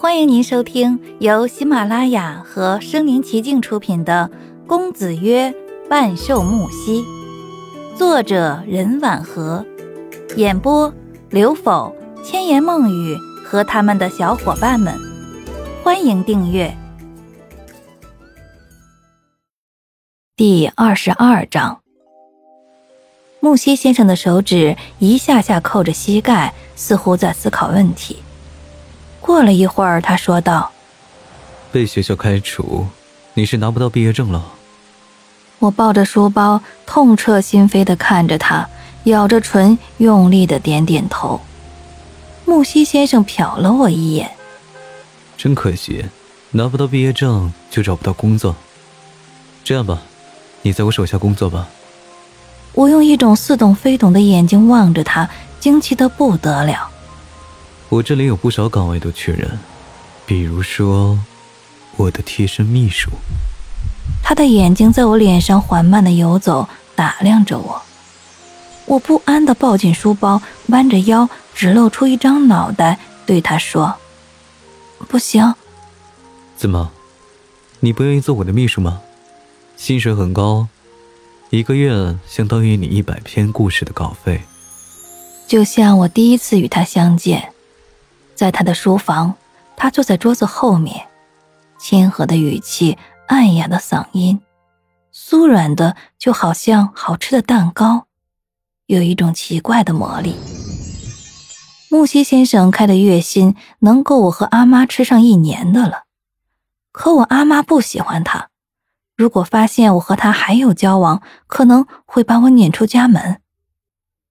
欢迎您收听由喜马拉雅和声临其境出品的《公子曰半兽木兮》，作者任婉和，演播刘否、千言梦语和他们的小伙伴们。欢迎订阅。第二十二章，木西先生的手指一下下扣着膝盖，似乎在思考问题。过了一会儿，他说道：“被学校开除，你是拿不到毕业证了。”我抱着书包，痛彻心扉的看着他，咬着唇，用力的点点头。木西先生瞟了我一眼：“真可惜，拿不到毕业证就找不到工作。这样吧，你在我手下工作吧。”我用一种似懂非懂的眼睛望着他，惊奇的不得了。我这里有不少岗位都缺人，比如说我的贴身秘书。他的眼睛在我脸上缓慢的游走，打量着我。我不安的抱紧书包，弯着腰，只露出一张脑袋，对他说：“不行。”怎么？你不愿意做我的秘书吗？薪水很高，一个月相当于你一百篇故事的稿费。就像我第一次与他相见。在他的书房，他坐在桌子后面，亲和的语气，暗哑的嗓音，酥软的就好像好吃的蛋糕，有一种奇怪的魔力。木西先生开的月薪能够我和阿妈吃上一年的了，可我阿妈不喜欢他，如果发现我和他还有交往，可能会把我撵出家门。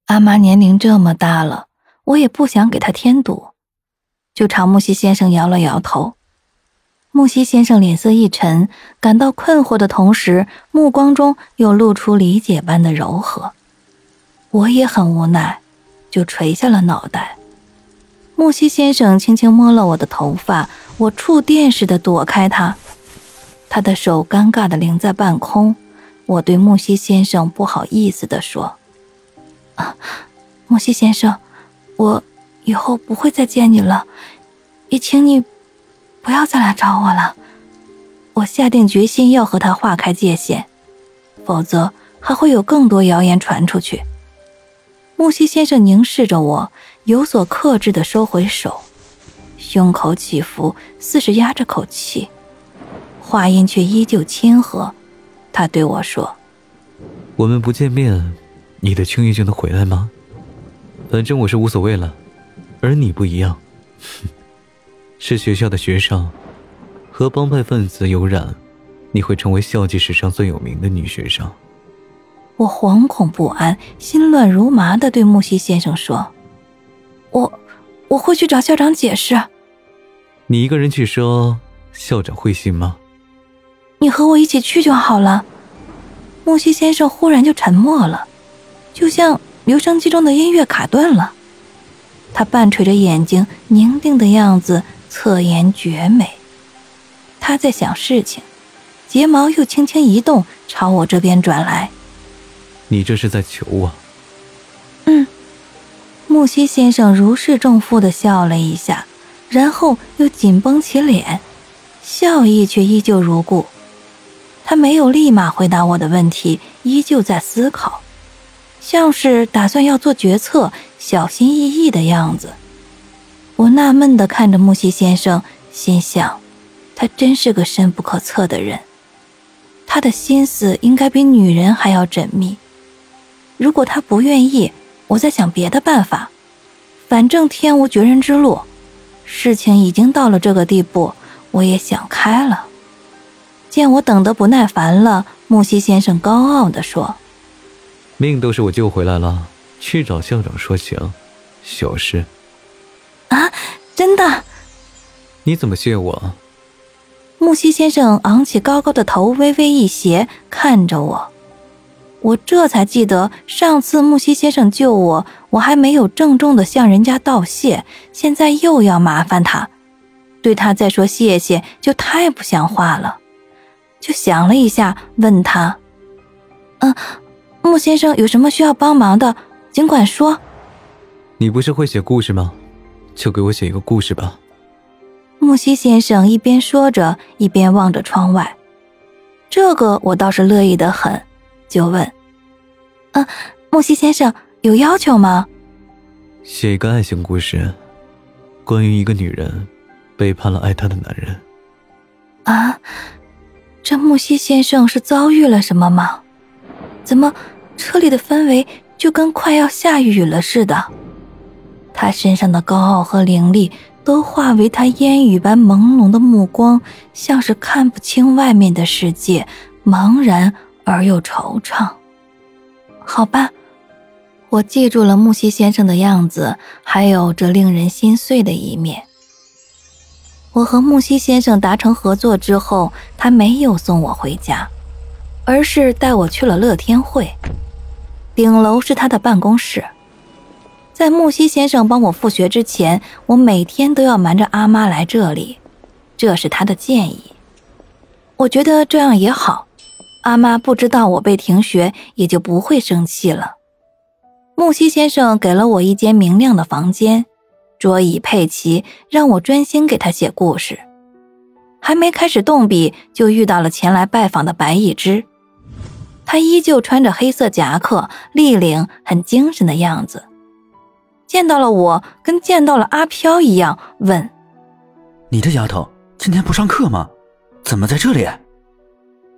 阿妈年龄这么大了，我也不想给他添堵。就朝木西先生摇了摇头，木西先生脸色一沉，感到困惑的同时，目光中又露出理解般的柔和。我也很无奈，就垂下了脑袋。木西先生轻轻摸了我的头发，我触电似的躲开他，他的手尴尬的凌在半空。我对木西先生不好意思的说：“啊，木西先生，我。”以后不会再见你了，也请你不要再来找我了。我下定决心要和他划开界限，否则还会有更多谣言传出去。木西先生凝视着我，有所克制的收回手，胸口起伏，似是压着口气，话音却依旧亲和。他对我说：“我们不见面，你的轻易就能回来吗？反正我是无所谓了。”而你不一样，是学校的学生，和帮派分子有染，你会成为校际史上最有名的女学生。我惶恐不安、心乱如麻的对木西先生说：“我我会去找校长解释。”你一个人去说，校长会信吗？你和我一起去就好了。木西先生忽然就沉默了，就像留声机中的音乐卡顿了。他半垂着眼睛，凝定的样子，侧颜绝美。他在想事情，睫毛又轻轻一动，朝我这边转来。你这是在求我？嗯。木西先生如释重负的笑了一下，然后又紧绷起脸，笑意却依旧如故。他没有立马回答我的问题，依旧在思考。像是打算要做决策，小心翼翼的样子。我纳闷的看着木西先生，心想，他真是个深不可测的人。他的心思应该比女人还要缜密。如果他不愿意，我再想别的办法。反正天无绝人之路，事情已经到了这个地步，我也想开了。见我等得不耐烦了，木西先生高傲地说。命都是我救回来了，去找校长说情，小事。啊，真的？你怎么谢我？木西先生昂起高高的头，微微一斜，看着我。我这才记得上次木西先生救我，我还没有郑重的向人家道谢，现在又要麻烦他，对他再说谢谢就太不像话了。就想了一下，问他：“嗯。”木先生有什么需要帮忙的，尽管说。你不是会写故事吗？就给我写一个故事吧。木西先生一边说着，一边望着窗外。这个我倒是乐意的很，就问：“嗯，木西先生有要求吗？”写一个爱情故事，关于一个女人背叛了爱她的男人。啊，这木西先生是遭遇了什么吗？怎么车里的氛围就跟快要下雨了似的？他身上的高傲和凌厉都化为他烟雨般朦胧的目光，像是看不清外面的世界，茫然而又惆怅。好吧。我记住了木西先生的样子，还有这令人心碎的一面。我和木西先生达成合作之后，他没有送我回家，而是带我去了乐天会。顶楼是他的办公室。在木西先生帮我复学之前，我每天都要瞒着阿妈来这里，这是他的建议。我觉得这样也好，阿妈不知道我被停学，也就不会生气了。木西先生给了我一间明亮的房间，桌椅配齐，让我专心给他写故事。还没开始动笔，就遇到了前来拜访的白一之。他依旧穿着黑色夹克，立领，很精神的样子。见到了我，跟见到了阿飘一样，问：“你这丫头今天不上课吗？怎么在这里？”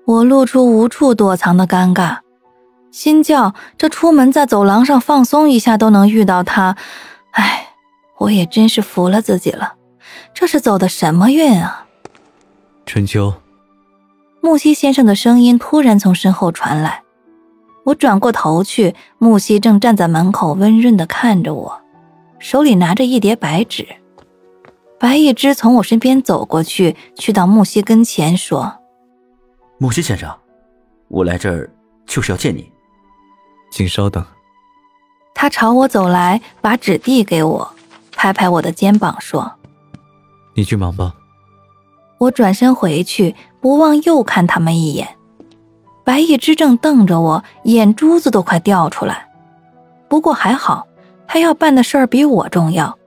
我露出无处躲藏的尴尬。心叫这出门在走廊上放松一下都能遇到他，哎，我也真是服了自己了，这是走的什么运啊！春秋，木西先生的声音突然从身后传来，我转过头去，木西正站在门口温润的看着我，手里拿着一叠白纸。白一之从我身边走过去，去到木西跟前说：“木西先生，我来这儿就是要见你。”请稍等。他朝我走来，把纸递给我，拍拍我的肩膀说：“你去忙吧。”我转身回去，不忘又看他们一眼。白一之正瞪着我，眼珠子都快掉出来。不过还好，他要办的事儿比我重要。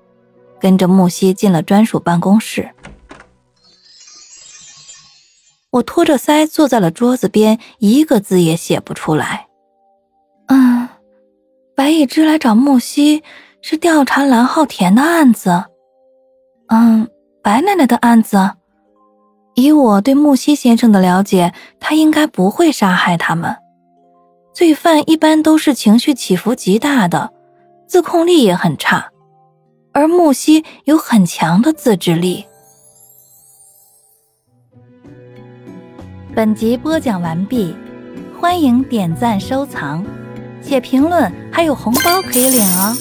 跟着木西进了专属办公室，我托着腮坐在了桌子边，一个字也写不出来。嗯，白一之来找木西是调查蓝浩田的案子。嗯，白奶奶的案子。以我对木西先生的了解，他应该不会杀害他们。罪犯一般都是情绪起伏极大的，自控力也很差，而木西有很强的自制力。本集播讲完毕，欢迎点赞收藏。且评论还有红包可以领哦。